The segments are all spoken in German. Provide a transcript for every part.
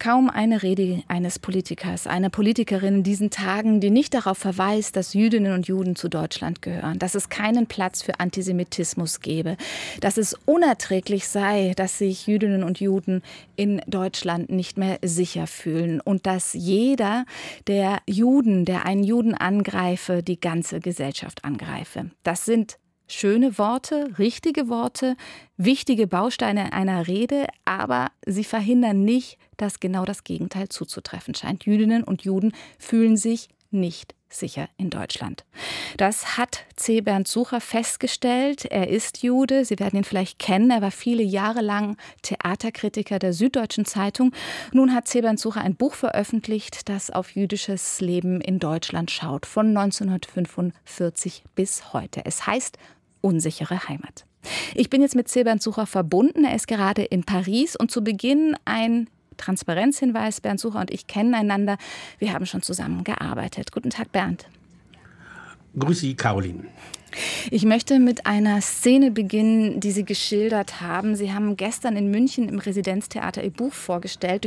Kaum eine Rede eines Politikers, einer Politikerin in diesen Tagen, die nicht darauf verweist, dass Jüdinnen und Juden zu Deutschland gehören, dass es keinen Platz für Antisemitismus gebe, dass es unerträglich sei, dass sich Jüdinnen und Juden in Deutschland nicht mehr sicher fühlen und dass jeder, der Juden, der einen Juden angreife, die ganze Gesellschaft angreife. Das sind Schöne Worte, richtige Worte, wichtige Bausteine einer Rede, aber sie verhindern nicht, dass genau das Gegenteil zuzutreffen scheint. Jüdinnen und Juden fühlen sich nicht sicher in Deutschland. Das hat C. Bernd Sucher festgestellt. Er ist Jude. Sie werden ihn vielleicht kennen. Er war viele Jahre lang Theaterkritiker der Süddeutschen Zeitung. Nun hat C. Bernd Sucher ein Buch veröffentlicht, das auf jüdisches Leben in Deutschland schaut, von 1945 bis heute. Es heißt unsichere Heimat. Ich bin jetzt mit Silbernd Sucher verbunden. Er ist gerade in Paris und zu Beginn ein Transparenzhinweis. Bernd Sucher und ich kennen einander. Wir haben schon zusammen gearbeitet. Guten Tag, Bernd. Grüß Sie, Caroline. Ich möchte mit einer Szene beginnen, die Sie geschildert haben. Sie haben gestern in München im Residenztheater Ihr Buch vorgestellt.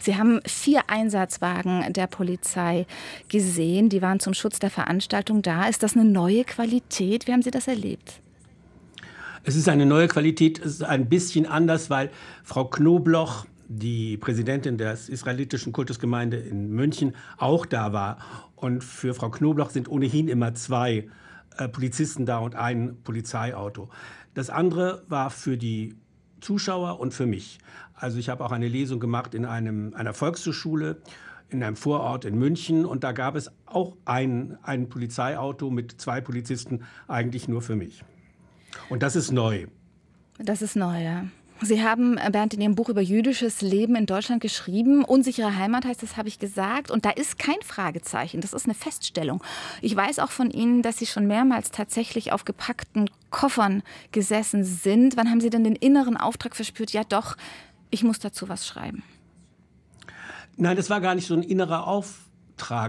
Sie haben vier Einsatzwagen der Polizei gesehen. Die waren zum Schutz der Veranstaltung da. Ist das eine neue Qualität? Wie haben Sie das erlebt? Es ist eine neue Qualität. Es ist ein bisschen anders, weil Frau Knobloch die Präsidentin der israelitischen Kultusgemeinde in München auch da war. Und für Frau Knobloch sind ohnehin immer zwei äh, Polizisten da und ein Polizeiauto. Das andere war für die Zuschauer und für mich. Also ich habe auch eine Lesung gemacht in einem, einer Volkshochschule in einem Vorort in München und da gab es auch ein, ein Polizeiauto mit zwei Polizisten, eigentlich nur für mich. Und das ist neu. Das ist neu, ja. Sie haben, äh, Bernd, in Ihrem Buch über jüdisches Leben in Deutschland geschrieben. Unsichere Heimat heißt das, habe ich gesagt. Und da ist kein Fragezeichen. Das ist eine Feststellung. Ich weiß auch von Ihnen, dass Sie schon mehrmals tatsächlich auf gepackten Koffern gesessen sind. Wann haben Sie denn den inneren Auftrag verspürt? Ja, doch, ich muss dazu was schreiben. Nein, das war gar nicht so ein innerer Auftrag,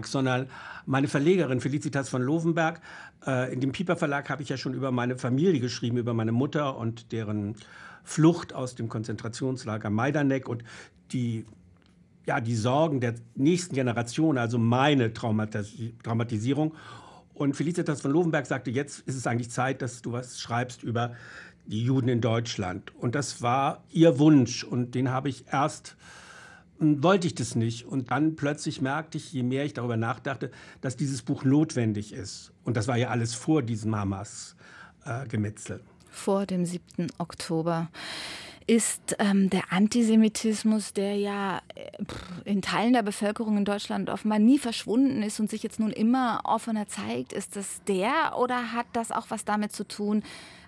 sondern meine Verlegerin Felicitas von Lovenberg, äh, in dem Pieper Verlag habe ich ja schon über meine Familie geschrieben, über meine Mutter und deren Flucht aus dem Konzentrationslager Majdanek und die, ja, die Sorgen der nächsten Generation, also meine Traumatis Traumatisierung. Und Felicitas von Lovenberg sagte, jetzt ist es eigentlich Zeit, dass du was schreibst über die Juden in Deutschland. Und das war ihr Wunsch und den habe ich erst wollte ich das nicht. Und dann plötzlich merkte ich, je mehr ich darüber nachdachte, dass dieses Buch notwendig ist. Und das war ja alles vor diesem Hamas-Gemetzel. Äh, vor dem 7. Oktober ist ähm, der Antisemitismus, der ja äh, in Teilen der Bevölkerung in Deutschland offenbar nie verschwunden ist und sich jetzt nun immer offener zeigt, ist das der oder hat das auch was damit zu tun,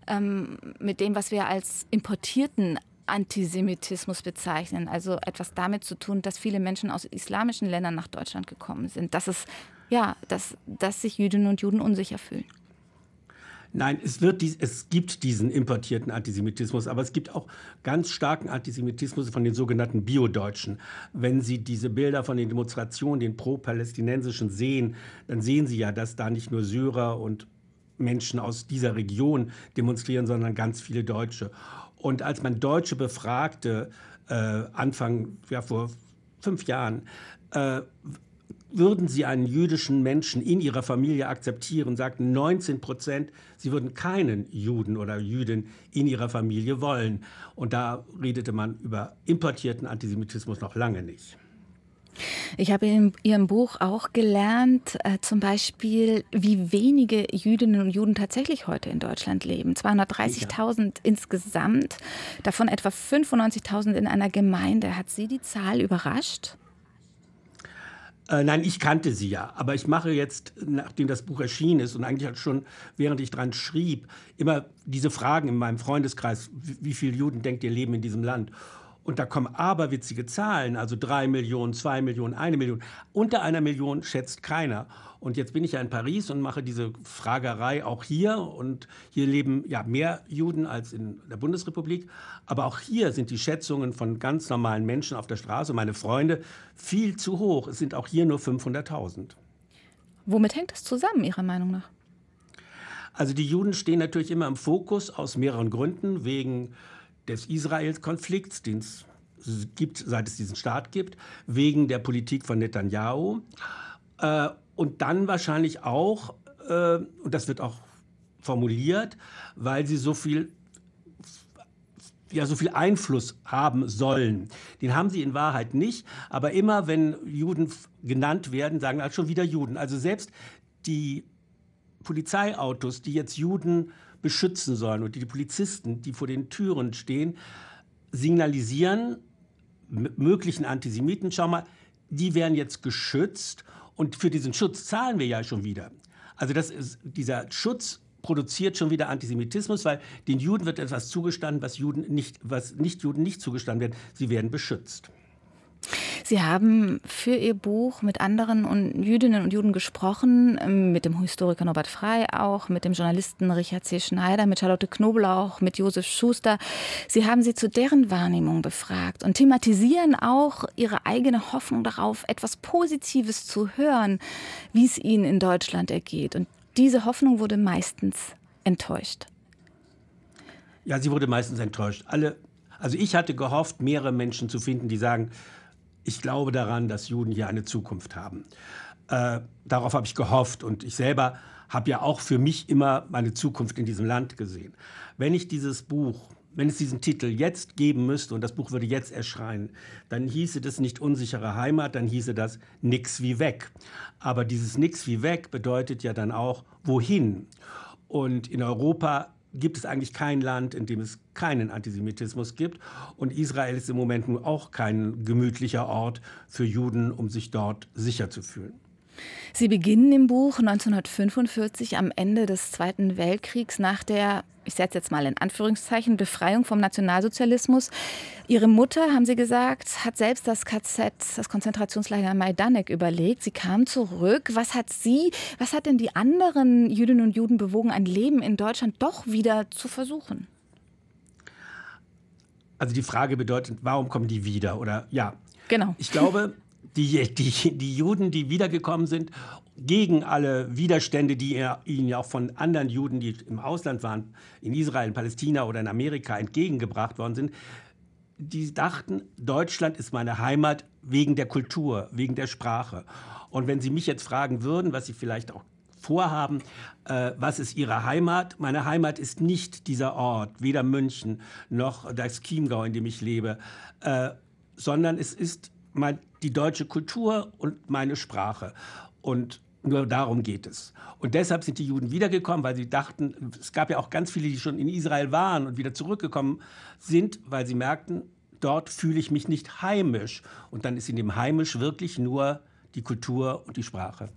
ähm, mit dem, was wir als importierten Antisemitismus bezeichnen? Also etwas damit zu tun, dass viele Menschen aus islamischen Ländern nach Deutschland gekommen sind, dass es ja, dass, dass sich Jüdinnen und Juden unsicher fühlen. Nein, es, wird dies, es gibt diesen importierten Antisemitismus, aber es gibt auch ganz starken Antisemitismus von den sogenannten Bio-Deutschen. Wenn Sie diese Bilder von den Demonstrationen, den pro-palästinensischen sehen, dann sehen Sie ja, dass da nicht nur Syrer und Menschen aus dieser Region demonstrieren, sondern ganz viele Deutsche. Und als man Deutsche befragte, äh, Anfang, ja, vor fünf Jahren, äh, würden Sie einen jüdischen Menschen in Ihrer Familie akzeptieren, sagten 19 Prozent, sie würden keinen Juden oder Jüdin in ihrer Familie wollen. Und da redete man über importierten Antisemitismus noch lange nicht. Ich habe in Ihrem Buch auch gelernt, äh, zum Beispiel, wie wenige Jüdinnen und Juden tatsächlich heute in Deutschland leben. 230.000 ja. insgesamt, davon etwa 95.000 in einer Gemeinde. Hat Sie die Zahl überrascht? Äh, nein, ich kannte sie ja. Aber ich mache jetzt, nachdem das Buch erschienen ist und eigentlich halt schon, während ich dran schrieb, immer diese Fragen in meinem Freundeskreis, wie, wie viele Juden denkt ihr leben in diesem Land? Und da kommen aberwitzige Zahlen, also drei Millionen, zwei Millionen, eine Million. Unter einer Million schätzt keiner. Und jetzt bin ich ja in Paris und mache diese Fragerei auch hier. Und hier leben ja mehr Juden als in der Bundesrepublik. Aber auch hier sind die Schätzungen von ganz normalen Menschen auf der Straße, meine Freunde, viel zu hoch. Es sind auch hier nur 500.000. Womit hängt das zusammen, Ihrer Meinung nach? Also die Juden stehen natürlich immer im Fokus aus mehreren Gründen. Wegen des Israel-Konflikts, den es gibt, seit es diesen Staat gibt, wegen der Politik von Netanyahu. Äh, und dann wahrscheinlich auch, äh, und das wird auch formuliert, weil sie so viel ja so viel Einfluss haben sollen. Den haben sie in Wahrheit nicht, aber immer wenn Juden genannt werden, sagen halt schon wieder Juden. Also selbst die Polizeiautos, die jetzt Juden beschützen sollen und die Polizisten, die vor den Türen stehen, signalisieren möglichen Antisemiten, schau mal, die werden jetzt geschützt und für diesen Schutz zahlen wir ja schon wieder. Also das ist, dieser Schutz produziert schon wieder Antisemitismus, weil den Juden wird etwas zugestanden, was, Juden nicht, was Nicht-Juden nicht zugestanden wird. Sie werden beschützt. Sie haben für Ihr Buch mit anderen und Jüdinnen und Juden gesprochen, ähm, mit dem Historiker Norbert Frey auch, mit dem Journalisten Richard C. Schneider, mit Charlotte Knoblauch, mit Josef Schuster. Sie haben sie zu deren Wahrnehmung befragt und thematisieren auch ihre eigene Hoffnung darauf, etwas Positives zu hören, wie es ihnen in Deutschland ergeht. Und diese Hoffnung wurde meistens enttäuscht. Ja, sie wurde meistens enttäuscht. Alle, also ich hatte gehofft, mehrere Menschen zu finden, die sagen, ich glaube daran, dass Juden hier eine Zukunft haben. Äh, darauf habe ich gehofft und ich selber habe ja auch für mich immer meine Zukunft in diesem Land gesehen. Wenn ich dieses Buch, wenn es diesen Titel jetzt geben müsste und das Buch würde jetzt erscheinen, dann hieße das nicht unsichere Heimat, dann hieße das nix wie weg. Aber dieses nix wie weg bedeutet ja dann auch wohin. Und in Europa gibt es eigentlich kein Land, in dem es keinen Antisemitismus gibt. Und Israel ist im Moment nun auch kein gemütlicher Ort für Juden, um sich dort sicher zu fühlen. Sie beginnen im Buch 1945 am Ende des Zweiten Weltkriegs nach der, ich setze jetzt mal in Anführungszeichen, Befreiung vom Nationalsozialismus. Ihre Mutter, haben Sie gesagt, hat selbst das KZ, das Konzentrationslager Majdanek überlegt. Sie kam zurück. Was hat Sie, was hat denn die anderen Jüdinnen und Juden bewogen, ein Leben in Deutschland doch wieder zu versuchen? Also die Frage bedeutet, warum kommen die wieder? Oder ja. Genau. Ich glaube, die, die, die Juden, die wiedergekommen sind, gegen alle Widerstände, die ihnen ja auch von anderen Juden, die im Ausland waren, in Israel, in Palästina oder in Amerika entgegengebracht worden sind, die dachten, Deutschland ist meine Heimat wegen der Kultur, wegen der Sprache. Und wenn Sie mich jetzt fragen würden, was Sie vielleicht auch vorhaben, äh, was ist Ihre Heimat? Meine Heimat ist nicht dieser Ort, weder München noch das Chiemgau, in dem ich lebe, äh, sondern es ist mein, die deutsche Kultur und meine Sprache. Und nur darum geht es. Und deshalb sind die Juden wiedergekommen, weil sie dachten, es gab ja auch ganz viele, die schon in Israel waren und wieder zurückgekommen sind, weil sie merkten, dort fühle ich mich nicht heimisch. Und dann ist in dem heimisch wirklich nur die Kultur und die Sprache.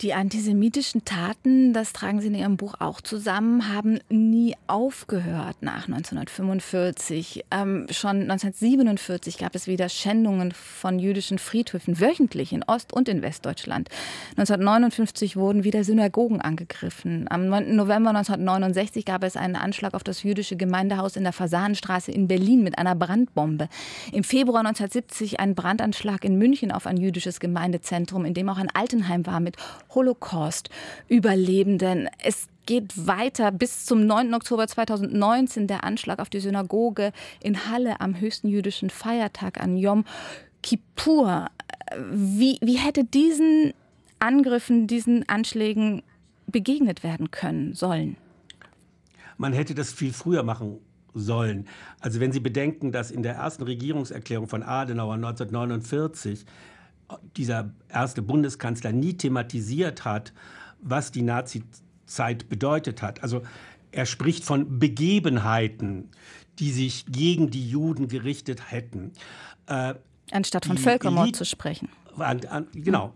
Die antisemitischen Taten, das tragen Sie in Ihrem Buch auch zusammen, haben nie aufgehört nach 1945. Ähm, schon 1947 gab es wieder Schändungen von jüdischen Friedhöfen, wöchentlich in Ost- und in Westdeutschland. 1959 wurden wieder Synagogen angegriffen. Am 9. November 1969 gab es einen Anschlag auf das jüdische Gemeindehaus in der Fasanenstraße in Berlin mit einer Brandbombe. Im Februar 1970 ein Brandanschlag in München auf ein jüdisches Gemeindezentrum, in dem auch ein Altenheim war mit Holocaust-Überlebenden. Es geht weiter bis zum 9. Oktober 2019 der Anschlag auf die Synagoge in Halle am höchsten jüdischen Feiertag an Yom Kippur. Wie, wie hätte diesen Angriffen, diesen Anschlägen begegnet werden können sollen? Man hätte das viel früher machen sollen. Also wenn Sie bedenken, dass in der ersten Regierungserklärung von Adenauer 1949 dieser erste Bundeskanzler nie thematisiert hat, was die Nazizeit bedeutet hat. Also er spricht von Begebenheiten, die sich gegen die Juden gerichtet hätten. Äh, Anstatt von Völkermord Elite, zu sprechen. An, an, genau.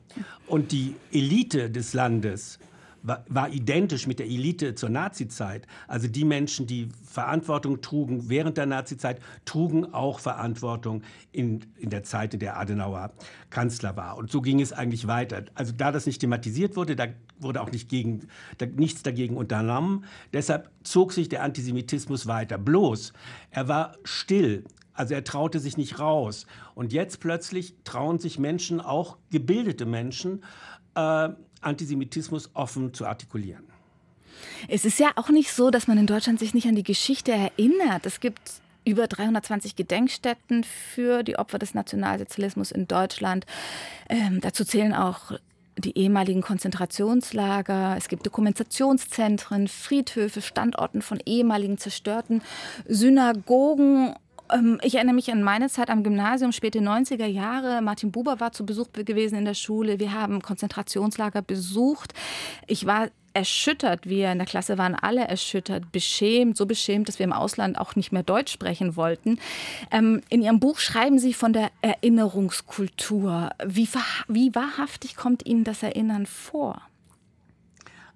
Und die Elite des Landes war, war identisch mit der Elite zur Nazizeit. Also die Menschen, die Verantwortung trugen während der Nazizeit, trugen auch Verantwortung in, in der Zeit, in der Adenauer Kanzler war. Und so ging es eigentlich weiter. Also da das nicht thematisiert wurde, da wurde auch nicht gegen, da, nichts dagegen unternommen. Deshalb zog sich der Antisemitismus weiter. Bloß, er war still. Also er traute sich nicht raus. Und jetzt plötzlich trauen sich Menschen, auch gebildete Menschen, äh, Antisemitismus offen zu artikulieren. Es ist ja auch nicht so, dass man in Deutschland sich nicht an die Geschichte erinnert. Es gibt über 320 Gedenkstätten für die Opfer des Nationalsozialismus in Deutschland. Ähm, dazu zählen auch die ehemaligen Konzentrationslager, es gibt Dokumentationszentren, Friedhöfe, Standorten von ehemaligen zerstörten Synagogen ich erinnere mich an meine Zeit am Gymnasium, späte 90er Jahre. Martin Buber war zu Besuch gewesen in der Schule. Wir haben Konzentrationslager besucht. Ich war erschüttert. Wir in der Klasse waren alle erschüttert, beschämt, so beschämt, dass wir im Ausland auch nicht mehr Deutsch sprechen wollten. Ähm, in Ihrem Buch schreiben Sie von der Erinnerungskultur. Wie, wie wahrhaftig kommt Ihnen das Erinnern vor?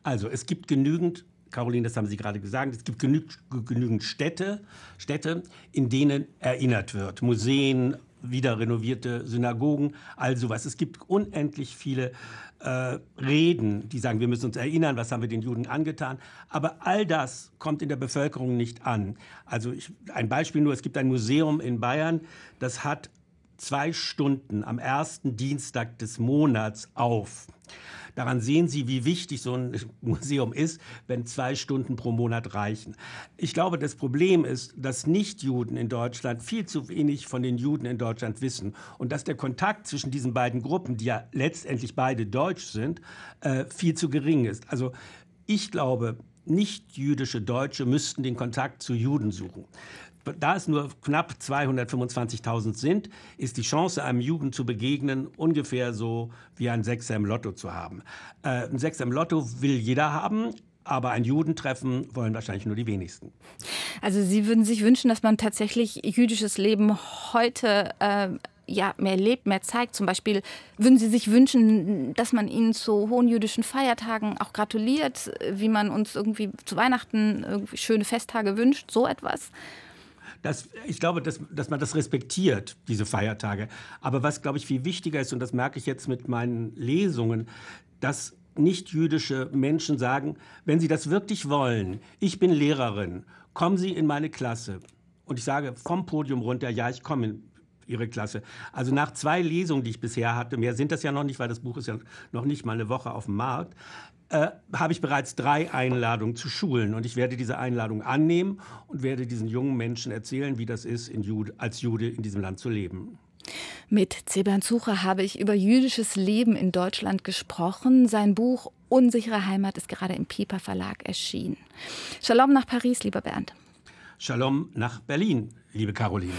Also es gibt genügend Caroline, das haben Sie gerade gesagt, es gibt genü genügend Städte, Städte, in denen erinnert wird. Museen, wieder renovierte Synagogen, all sowas. Es gibt unendlich viele äh, Reden, die sagen, wir müssen uns erinnern, was haben wir den Juden angetan. Aber all das kommt in der Bevölkerung nicht an. Also ich, ein Beispiel nur, es gibt ein Museum in Bayern, das hat zwei Stunden am ersten Dienstag des Monats auf. Daran sehen Sie, wie wichtig so ein Museum ist, wenn zwei Stunden pro Monat reichen. Ich glaube, das Problem ist, dass Nichtjuden in Deutschland viel zu wenig von den Juden in Deutschland wissen und dass der Kontakt zwischen diesen beiden Gruppen, die ja letztendlich beide deutsch sind, äh, viel zu gering ist. Also ich glaube, nicht-jüdische Deutsche müssten den Kontakt zu Juden suchen da es nur knapp 225.000 sind, ist die Chance, einem Juden zu begegnen, ungefähr so wie ein Sechser im Lotto zu haben. Äh, ein Sechser im Lotto will jeder haben, aber ein Judentreffen wollen wahrscheinlich nur die wenigsten. Also Sie würden sich wünschen, dass man tatsächlich jüdisches Leben heute äh, ja, mehr lebt, mehr zeigt. Zum Beispiel würden Sie sich wünschen, dass man Ihnen zu hohen jüdischen Feiertagen auch gratuliert, wie man uns irgendwie zu Weihnachten schöne Festtage wünscht, so etwas? Das, ich glaube, dass, dass man das respektiert, diese Feiertage. Aber was, glaube ich, viel wichtiger ist, und das merke ich jetzt mit meinen Lesungen, dass nicht-jüdische Menschen sagen, wenn sie das wirklich wollen, ich bin Lehrerin, kommen Sie in meine Klasse. Und ich sage vom Podium runter, ja, ich komme in Ihre Klasse. Also nach zwei Lesungen, die ich bisher hatte, mehr sind das ja noch nicht, weil das Buch ist ja noch nicht mal eine Woche auf dem Markt, äh, habe ich bereits drei Einladungen zu Schulen. Und ich werde diese Einladung annehmen und werde diesen jungen Menschen erzählen, wie das ist, Jude, als Jude in diesem Land zu leben. Mit Zeban Zucher habe ich über jüdisches Leben in Deutschland gesprochen. Sein Buch Unsichere Heimat ist gerade im Piper Verlag erschienen. Shalom nach Paris, lieber Bernd. Shalom nach Berlin, liebe Caroline.